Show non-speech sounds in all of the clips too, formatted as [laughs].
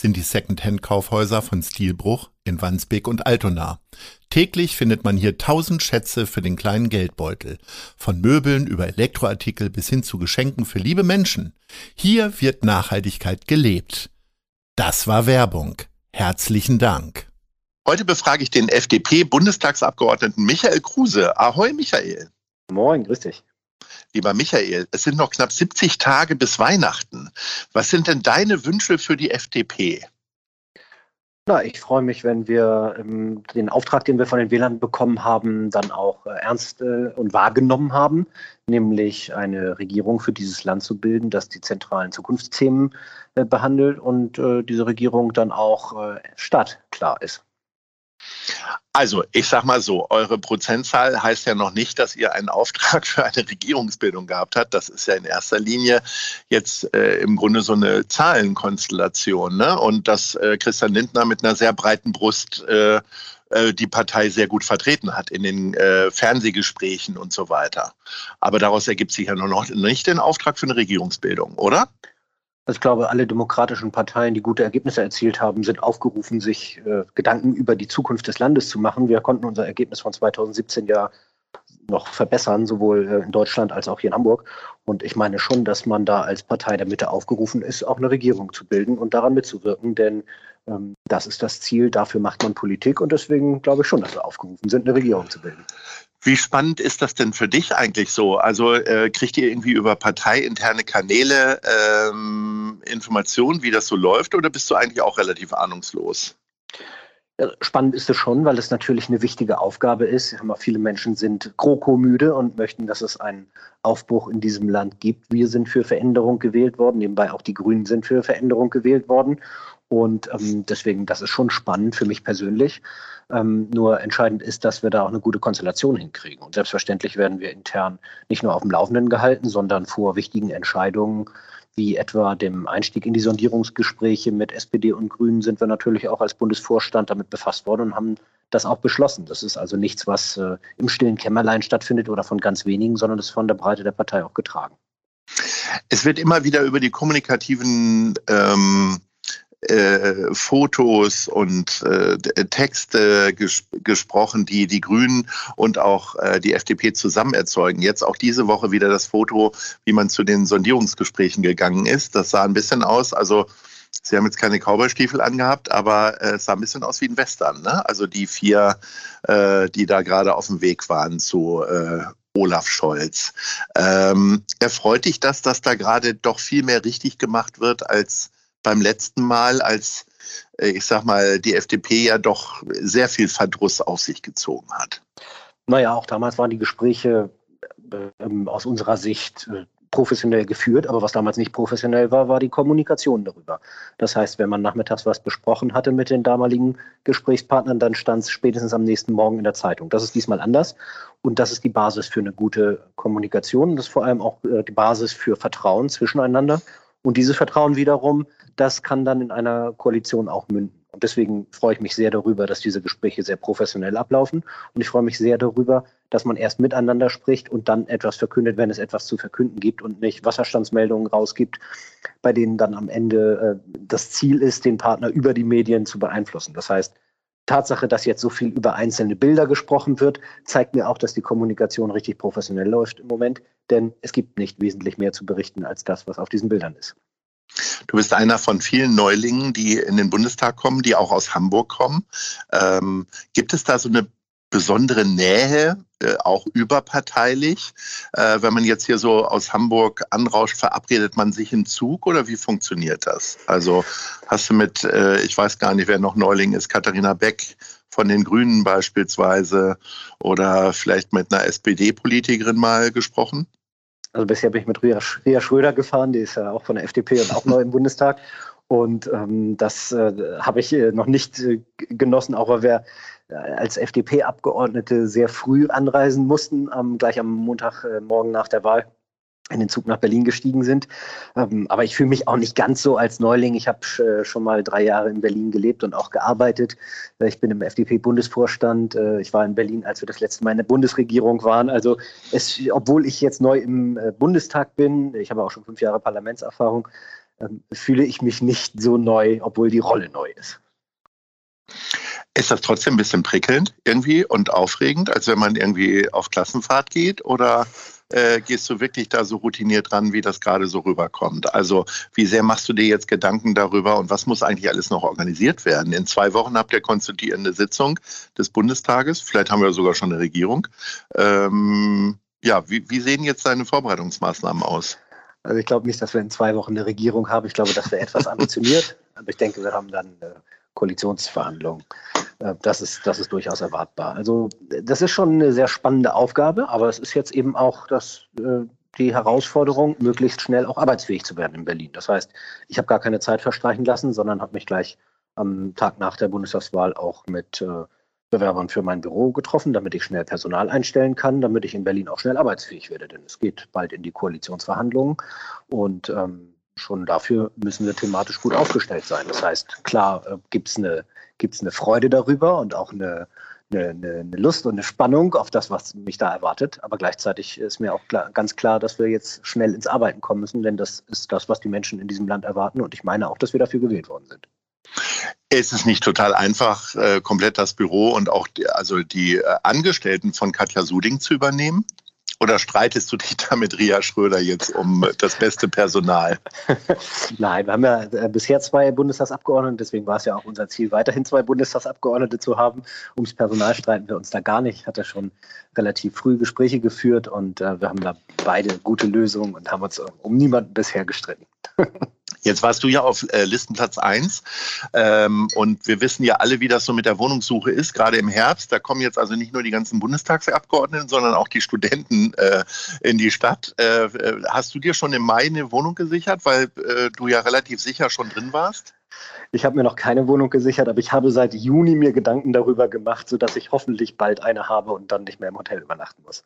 sind die Second-Hand-Kaufhäuser von Stilbruch in Wandsbek und Altona. Täglich findet man hier tausend Schätze für den kleinen Geldbeutel. Von Möbeln über Elektroartikel bis hin zu Geschenken für liebe Menschen. Hier wird Nachhaltigkeit gelebt. Das war Werbung. Herzlichen Dank. Heute befrage ich den FDP-Bundestagsabgeordneten Michael Kruse. Ahoi, Michael. Moin, grüß dich. Lieber Michael, es sind noch knapp 70 Tage bis Weihnachten. Was sind denn deine Wünsche für die FDP? Na, ich freue mich, wenn wir ähm, den Auftrag, den wir von den Wählern bekommen haben, dann auch äh, ernst äh, und wahrgenommen haben, nämlich eine Regierung für dieses Land zu bilden, das die zentralen Zukunftsthemen äh, behandelt und äh, diese Regierung dann auch äh, startklar ist. Also, ich sag mal so, eure Prozentzahl heißt ja noch nicht, dass ihr einen Auftrag [laughs] für eine Regierungsbildung gehabt habt. Das ist ja in erster Linie jetzt äh, im Grunde so eine Zahlenkonstellation. Ne? Und dass äh, Christian Lindner mit einer sehr breiten Brust äh, äh die Partei sehr gut vertreten hat in den äh, Fernsehgesprächen und so weiter. Aber daraus ergibt sich ja noch nicht den Auftrag für eine Regierungsbildung, oder? Also ich glaube, alle demokratischen Parteien, die gute Ergebnisse erzielt haben, sind aufgerufen, sich äh, Gedanken über die Zukunft des Landes zu machen. Wir konnten unser Ergebnis von 2017 ja noch verbessern, sowohl äh, in Deutschland als auch hier in Hamburg. Und ich meine schon, dass man da als Partei der Mitte aufgerufen ist, auch eine Regierung zu bilden und daran mitzuwirken, denn ähm, das ist das Ziel, dafür macht man Politik und deswegen glaube ich schon, dass wir aufgerufen sind, eine Regierung zu bilden. Wie spannend ist das denn für dich eigentlich so? Also äh, kriegt ihr irgendwie über parteiinterne Kanäle ähm, Informationen, wie das so läuft, oder bist du eigentlich auch relativ ahnungslos? Spannend ist es schon, weil es natürlich eine wichtige Aufgabe ist. Viele Menschen sind GroKo-müde und möchten, dass es einen Aufbruch in diesem Land gibt. Wir sind für Veränderung gewählt worden, nebenbei auch die Grünen sind für Veränderung gewählt worden. Und ähm, deswegen, das ist schon spannend für mich persönlich. Ähm, nur entscheidend ist, dass wir da auch eine gute Konstellation hinkriegen. Und selbstverständlich werden wir intern nicht nur auf dem Laufenden gehalten, sondern vor wichtigen Entscheidungen wie etwa dem Einstieg in die Sondierungsgespräche mit SPD und Grünen sind wir natürlich auch als Bundesvorstand damit befasst worden und haben das auch beschlossen. Das ist also nichts, was äh, im stillen Kämmerlein stattfindet oder von ganz wenigen, sondern das ist von der Breite der Partei auch getragen. Es wird immer wieder über die kommunikativen ähm, äh, Fotos und äh, Texte ges gesprochen, die die Grünen und auch äh, die FDP zusammen erzeugen. Jetzt auch diese Woche wieder das Foto, wie man zu den Sondierungsgesprächen gegangen ist. Das sah ein bisschen aus, also Sie haben jetzt keine Cowboystiefel angehabt, aber äh, es sah ein bisschen aus wie ein Western. Ne? Also die vier, äh, die da gerade auf dem Weg waren zu äh, Olaf Scholz. Ähm, erfreut dich das, dass da gerade doch viel mehr richtig gemacht wird als beim letzten Mal, als äh, ich sag mal, die FDP ja doch sehr viel Verdruss auf sich gezogen hat. Naja, auch damals waren die Gespräche äh, aus unserer Sicht äh, professionell geführt, aber was damals nicht professionell war, war die Kommunikation darüber. Das heißt, wenn man nachmittags was besprochen hatte mit den damaligen Gesprächspartnern, dann stand es spätestens am nächsten Morgen in der Zeitung. Das ist diesmal anders und das ist die Basis für eine gute Kommunikation. Das ist vor allem auch äh, die Basis für Vertrauen zwischeneinander und dieses Vertrauen wiederum, das kann dann in einer Koalition auch münden. Und deswegen freue ich mich sehr darüber, dass diese Gespräche sehr professionell ablaufen. Und ich freue mich sehr darüber, dass man erst miteinander spricht und dann etwas verkündet, wenn es etwas zu verkünden gibt und nicht Wasserstandsmeldungen rausgibt, bei denen dann am Ende äh, das Ziel ist, den Partner über die Medien zu beeinflussen. Das heißt, Tatsache, dass jetzt so viel über einzelne Bilder gesprochen wird, zeigt mir auch, dass die Kommunikation richtig professionell läuft im Moment, denn es gibt nicht wesentlich mehr zu berichten als das, was auf diesen Bildern ist. Du bist einer von vielen Neulingen, die in den Bundestag kommen, die auch aus Hamburg kommen. Ähm, gibt es da so eine besondere Nähe, äh, auch überparteilich? Äh, wenn man jetzt hier so aus Hamburg anrauscht, verabredet man sich im Zug oder wie funktioniert das? Also hast du mit, äh, ich weiß gar nicht, wer noch Neuling ist, Katharina Beck von den Grünen beispielsweise oder vielleicht mit einer SPD-Politikerin mal gesprochen? Also bisher bin ich mit Ria, Ria Schröder gefahren, die ist ja auch von der FDP und auch neu im Bundestag. Und ähm, das äh, habe ich äh, noch nicht äh, genossen, auch weil wir äh, als FDP-Abgeordnete sehr früh anreisen mussten, ähm, gleich am Montagmorgen nach der Wahl in den Zug nach Berlin gestiegen sind. Ähm, aber ich fühle mich auch nicht ganz so als Neuling. Ich habe äh, schon mal drei Jahre in Berlin gelebt und auch gearbeitet. Äh, ich bin im FDP-Bundesvorstand. Äh, ich war in Berlin, als wir das letzte Mal in der Bundesregierung waren. Also es, obwohl ich jetzt neu im äh, Bundestag bin, ich habe auch schon fünf Jahre Parlamentserfahrung, ähm, fühle ich mich nicht so neu, obwohl die Rolle neu ist. Ist das trotzdem ein bisschen prickelnd irgendwie und aufregend, als wenn man irgendwie auf Klassenfahrt geht? Oder äh, gehst du wirklich da so routiniert ran, wie das gerade so rüberkommt? Also wie sehr machst du dir jetzt Gedanken darüber und was muss eigentlich alles noch organisiert werden? In zwei Wochen habt ihr konstituierende Sitzung des Bundestages, vielleicht haben wir sogar schon eine Regierung. Ähm, ja, wie, wie sehen jetzt deine Vorbereitungsmaßnahmen aus? Also ich glaube nicht, dass wir in zwei Wochen eine Regierung haben. Ich glaube, das wäre etwas ambitioniert. Aber ich denke, wir haben dann Koalitionsverhandlungen. Äh, das, ist, das ist durchaus erwartbar. Also das ist schon eine sehr spannende Aufgabe, aber es ist jetzt eben auch das, äh, die Herausforderung, möglichst schnell auch arbeitsfähig zu werden in Berlin. Das heißt, ich habe gar keine Zeit verstreichen lassen, sondern habe mich gleich am Tag nach der Bundestagswahl auch mit äh, Bewerbern für mein Büro getroffen, damit ich schnell Personal einstellen kann, damit ich in Berlin auch schnell arbeitsfähig werde. Denn es geht bald in die Koalitionsverhandlungen und ähm, schon dafür müssen wir thematisch gut aufgestellt sein. Das heißt, klar äh, gibt es eine, gibt's eine Freude darüber und auch eine, eine, eine, Lust und eine Spannung auf das, was mich da erwartet. Aber gleichzeitig ist mir auch klar, ganz klar, dass wir jetzt schnell ins Arbeiten kommen müssen, denn das ist das, was die Menschen in diesem Land erwarten. Und ich meine auch, dass wir dafür gewählt worden sind. Es ist nicht total einfach, äh, komplett das Büro und auch die, also die äh, Angestellten von Katja Suding zu übernehmen. Oder streitest du dich [laughs] da mit Ria Schröder jetzt um das beste Personal? [laughs] Nein, wir haben ja äh, bisher zwei Bundestagsabgeordnete, deswegen war es ja auch unser Ziel, weiterhin zwei Bundestagsabgeordnete zu haben. Ums Personal streiten wir uns da gar nicht. Ich hatte schon relativ früh Gespräche geführt und wir haben da beide gute Lösungen und haben uns um niemanden bisher gestritten. [laughs] Jetzt warst du ja auf äh, Listenplatz 1 ähm, und wir wissen ja alle, wie das so mit der Wohnungssuche ist, gerade im Herbst. Da kommen jetzt also nicht nur die ganzen Bundestagsabgeordneten, sondern auch die Studenten äh, in die Stadt. Äh, hast du dir schon im Mai eine Wohnung gesichert, weil du ja relativ sicher schon drin warst? Ich habe mir noch keine Wohnung gesichert, aber ich habe seit Juni mir Gedanken darüber gemacht, sodass ich hoffentlich bald eine habe und dann nicht mehr im Hotel übernachten muss.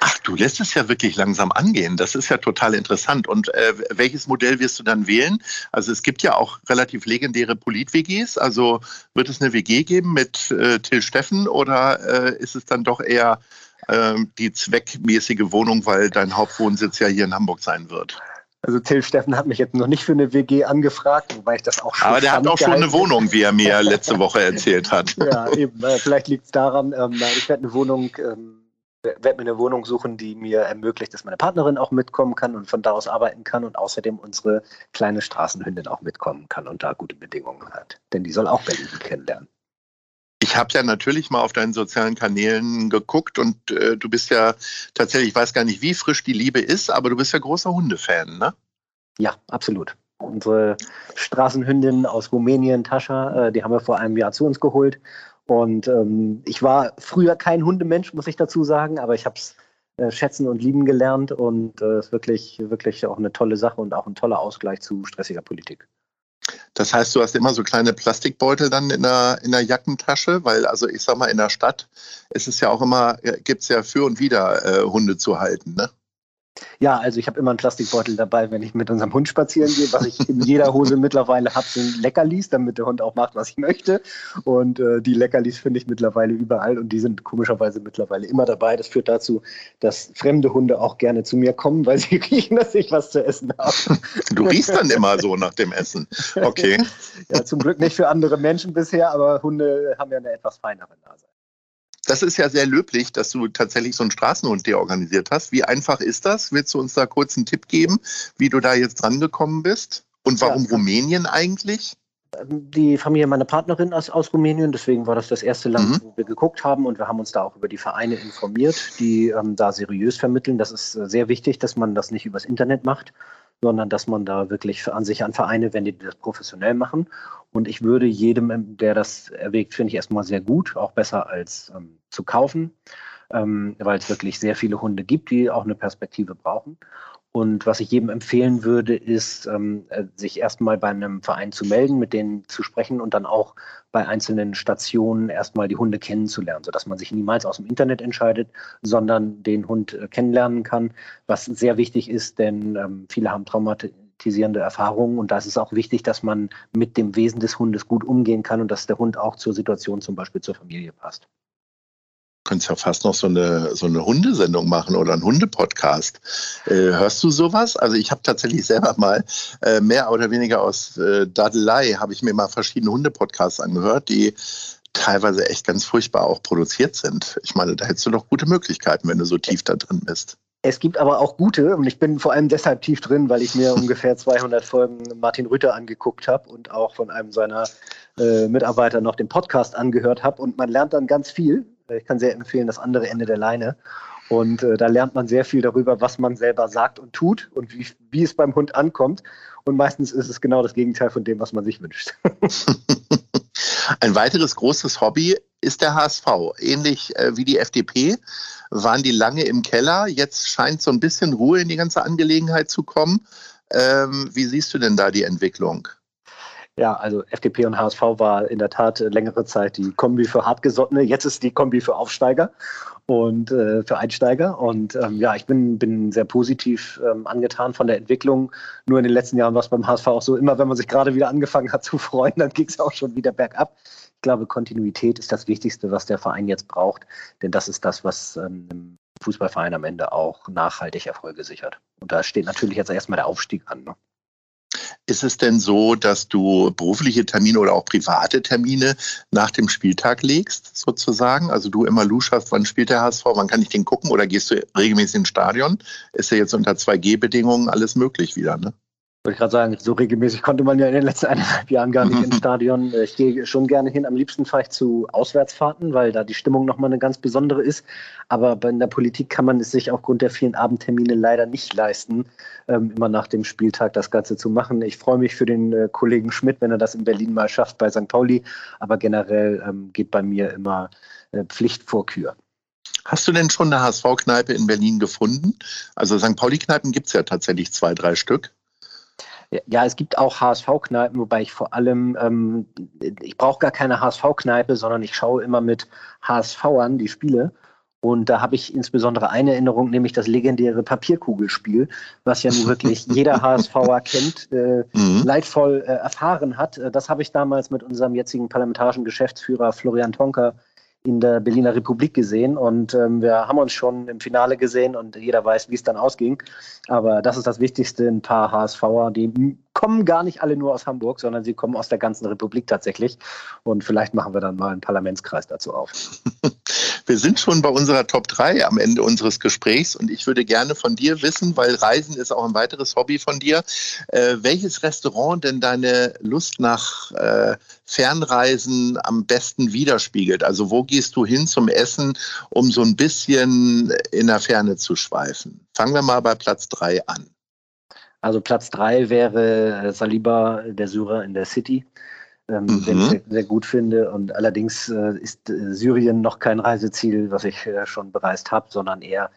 Ach, du lässt es ja wirklich langsam angehen. Das ist ja total interessant. Und äh, welches Modell wirst du dann wählen? Also es gibt ja auch relativ legendäre Polit-WGs. Also wird es eine WG geben mit äh, Till Steffen oder äh, ist es dann doch eher ähm, die zweckmäßige Wohnung, weil dein Hauptwohnsitz ja hier in Hamburg sein wird? Also Till Steffen hat mich jetzt noch nicht für eine WG angefragt, wobei ich das auch schon. Aber der hat auch schon eine Wohnung, wie er mir letzte Woche erzählt hat. [laughs] ja, eben. Vielleicht liegt es daran, ähm, ich werde eine Wohnung ähm, werde mir eine Wohnung suchen, die mir ermöglicht, dass meine Partnerin auch mitkommen kann und von da aus arbeiten kann und außerdem unsere kleine Straßenhündin auch mitkommen kann und da gute Bedingungen hat. Denn die soll auch Berlin kennenlernen. Ich habe ja natürlich mal auf deinen sozialen Kanälen geguckt und äh, du bist ja tatsächlich, ich weiß gar nicht, wie frisch die Liebe ist, aber du bist ja großer Hundefan, ne? Ja, absolut. Unsere Straßenhündin aus Rumänien, Tascha, äh, die haben wir vor einem Jahr zu uns geholt und ähm, ich war früher kein Hundemensch, muss ich dazu sagen, aber ich habe es äh, schätzen und lieben gelernt und es äh, ist wirklich, wirklich auch eine tolle Sache und auch ein toller Ausgleich zu stressiger Politik. Das heißt, du hast immer so kleine Plastikbeutel dann in der, in der Jackentasche, weil also ich sag mal, in der Stadt ist es ja auch immer, äh, gibt es ja für und wieder äh, Hunde zu halten, ne? Ja, also ich habe immer einen Plastikbeutel dabei, wenn ich mit unserem Hund spazieren gehe. Was ich in jeder Hose [laughs] mittlerweile habe, sind Leckerlis, damit der Hund auch macht, was ich möchte. Und äh, die Leckerlis finde ich mittlerweile überall und die sind komischerweise mittlerweile immer dabei. Das führt dazu, dass fremde Hunde auch gerne zu mir kommen, weil sie [laughs] riechen, dass ich was zu essen habe. Du riechst dann immer so nach dem Essen. Okay. ja, zum Glück nicht für andere Menschen bisher, aber Hunde haben ja eine etwas feinere Nase das ist ja sehr löblich, dass du tatsächlich so einen Straßenhund dir organisiert hast. Wie einfach ist das? Willst du uns da kurz einen Tipp geben, wie du da jetzt drangekommen bist? Und warum ja. Rumänien eigentlich? die Familie meiner Partnerin aus, aus Rumänien, deswegen war das das erste Land, mhm. wo wir geguckt haben und wir haben uns da auch über die Vereine informiert, die ähm, da seriös vermitteln. Das ist äh, sehr wichtig, dass man das nicht übers Internet macht, sondern dass man da wirklich an sich an Vereine wendet, die das professionell machen. Und ich würde jedem, der das erwägt, finde ich erstmal sehr gut, auch besser als ähm, zu kaufen, ähm, weil es wirklich sehr viele Hunde gibt, die auch eine Perspektive brauchen. Und was ich jedem empfehlen würde, ist, ähm, äh, sich erstmal bei einem Verein zu melden, mit denen zu sprechen und dann auch bei einzelnen Stationen erstmal die Hunde kennenzulernen, sodass man sich niemals aus dem Internet entscheidet, sondern den Hund äh, kennenlernen kann, was sehr wichtig ist, denn ähm, viele haben traumatisierende Erfahrungen und da ist es auch wichtig, dass man mit dem Wesen des Hundes gut umgehen kann und dass der Hund auch zur Situation zum Beispiel zur Familie passt könntest ja fast noch so eine, so eine Hundesendung machen oder einen Hundepodcast. Äh, hörst du sowas? Also ich habe tatsächlich selber mal äh, mehr oder weniger aus äh, Dadelei, habe ich mir mal verschiedene Hundepodcasts angehört, die teilweise echt ganz furchtbar auch produziert sind. Ich meine, da hättest du doch gute Möglichkeiten, wenn du so tief da drin bist. Es gibt aber auch gute, und ich bin vor allem deshalb tief drin, weil ich mir [laughs] ungefähr 200 Folgen Martin Rütter angeguckt habe und auch von einem seiner äh, Mitarbeiter noch den Podcast angehört habe. Und man lernt dann ganz viel. Ich kann sehr empfehlen, das andere Ende der Leine. Und äh, da lernt man sehr viel darüber, was man selber sagt und tut und wie, wie es beim Hund ankommt. Und meistens ist es genau das Gegenteil von dem, was man sich wünscht. [laughs] Ein weiteres großes Hobby ist der HSV. Ähnlich äh, wie die FDP waren die lange im Keller. Jetzt scheint so ein bisschen Ruhe in die ganze Angelegenheit zu kommen. Ähm, wie siehst du denn da die Entwicklung? Ja, also FDP und HSV war in der Tat längere Zeit die Kombi für Hartgesottene. Jetzt ist die Kombi für Aufsteiger und äh, für Einsteiger. Und ähm, ja, ich bin, bin sehr positiv ähm, angetan von der Entwicklung. Nur in den letzten Jahren war es beim HSV auch so, immer wenn man sich gerade wieder angefangen hat zu freuen, dann ging es auch schon wieder bergab. Ich glaube, Kontinuität ist das Wichtigste, was der Verein jetzt braucht, denn das ist das, was ähm, Fußballverein am Ende auch nachhaltig Erfolge sichert. Und da steht natürlich jetzt erstmal der Aufstieg an. Ne? Ist es denn so, dass du berufliche Termine oder auch private Termine nach dem Spieltag legst, sozusagen? Also du immer luschast, wann spielt der HSV, wann kann ich den gucken oder gehst du regelmäßig ins Stadion? Ist ja jetzt unter 2G-Bedingungen alles möglich wieder, ne? Wollte ich gerade sagen, so regelmäßig konnte man ja in den letzten eineinhalb Jahren gar nicht [laughs] ins Stadion. Ich gehe schon gerne hin. Am liebsten fahre ich zu Auswärtsfahrten, weil da die Stimmung nochmal eine ganz besondere ist. Aber in der Politik kann man es sich aufgrund der vielen Abendtermine leider nicht leisten, ähm, immer nach dem Spieltag das Ganze zu machen. Ich freue mich für den äh, Kollegen Schmidt, wenn er das in Berlin mal schafft bei St. Pauli. Aber generell ähm, geht bei mir immer äh, Pflicht vor Kür. Hast du denn schon eine HSV-Kneipe in Berlin gefunden? Also St. Pauli-Kneipen gibt es ja tatsächlich zwei, drei Stück. Ja, es gibt auch HSV-Kneipen, wobei ich vor allem, ähm, ich brauche gar keine HSV-Kneipe, sondern ich schaue immer mit HSVern die Spiele. Und da habe ich insbesondere eine Erinnerung, nämlich das legendäre Papierkugelspiel, was ja nun [laughs] wirklich jeder HSVer kennt, äh, mhm. leidvoll äh, erfahren hat. Äh, das habe ich damals mit unserem jetzigen parlamentarischen Geschäftsführer Florian Tonker in der Berliner Republik gesehen und ähm, wir haben uns schon im Finale gesehen und jeder weiß, wie es dann ausging. Aber das ist das Wichtigste, ein paar HSVer, die kommen gar nicht alle nur aus Hamburg, sondern sie kommen aus der ganzen Republik tatsächlich. Und vielleicht machen wir dann mal einen Parlamentskreis dazu auf. [laughs] Wir sind schon bei unserer Top 3 am Ende unseres Gesprächs und ich würde gerne von dir wissen, weil Reisen ist auch ein weiteres Hobby von dir, äh, welches Restaurant denn deine Lust nach äh, Fernreisen am besten widerspiegelt? Also wo gehst du hin zum Essen, um so ein bisschen in der Ferne zu schweifen? Fangen wir mal bei Platz 3 an. Also Platz 3 wäre Saliba, der Syrer in der City ähm, mhm. den ich sehr, sehr, gut finde. Und allerdings äh, ist äh, Syrien noch kein Reiseziel, was ich äh, schon bereist habe, sondern eher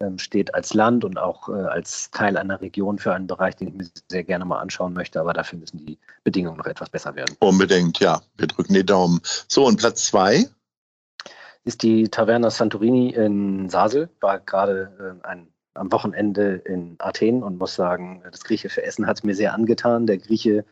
ähm, steht als Land und auch äh, als Teil einer Region für einen Bereich, den ich mir sehr gerne mal anschauen möchte. Aber dafür müssen die Bedingungen noch etwas besser werden. Unbedingt, ja. Wir drücken die Daumen. So, und Platz zwei? Ist die Taverna Santorini in Sasel. War gerade äh, ein am Wochenende in Athen und muss sagen, das griechische Essen hat es mir sehr angetan. Der Grieche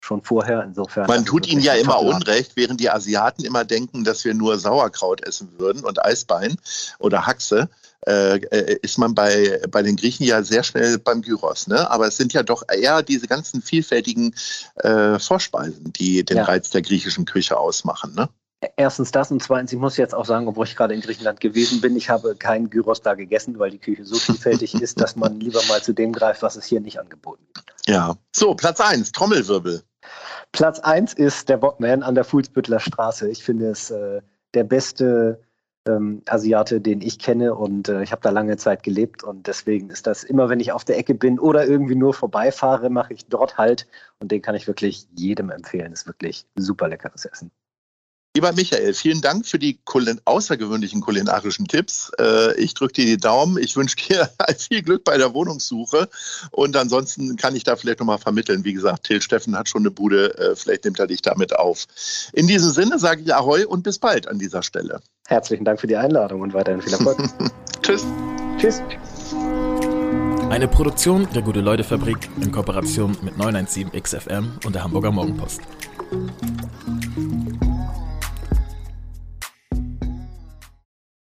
schon vorher. Insofern. Man tut ihnen ja immer Unrecht, während die Asiaten immer denken, dass wir nur Sauerkraut essen würden und Eisbein oder Haxe. Äh, äh, ist man bei, bei den Griechen ja sehr schnell beim Gyros. Ne? Aber es sind ja doch eher diese ganzen vielfältigen äh, Vorspeisen, die den ja. Reiz der griechischen Küche ausmachen. Ne? Erstens das und zweitens, ich muss jetzt auch sagen, obwohl ich gerade in Griechenland gewesen bin, ich habe keinen Gyros da gegessen, weil die Küche so vielfältig ist, dass man [laughs] lieber mal zu dem greift, was es hier nicht angeboten wird. Ja, so, Platz 1, Trommelwirbel. Platz 1 ist der Bockman an der Fuhlsbüttler Straße. Ich finde es äh, der beste ähm, Asiate, den ich kenne und äh, ich habe da lange Zeit gelebt und deswegen ist das immer, wenn ich auf der Ecke bin oder irgendwie nur vorbeifahre, mache ich dort halt und den kann ich wirklich jedem empfehlen. Ist wirklich super leckeres Essen. Lieber Michael, vielen Dank für die kulin außergewöhnlichen kulinarischen Tipps. Äh, ich drücke dir die Daumen. Ich wünsche dir [laughs] viel Glück bei der Wohnungssuche. Und ansonsten kann ich da vielleicht nochmal vermitteln. Wie gesagt, Till Steffen hat schon eine Bude. Äh, vielleicht nimmt er dich damit auf. In diesem Sinne sage ich Ahoi und bis bald an dieser Stelle. Herzlichen Dank für die Einladung und weiterhin viel Erfolg. [laughs] Tschüss. Tschüss. Eine Produktion der Gute-Leute-Fabrik in Kooperation mit 917 XFM und der Hamburger Morgenpost.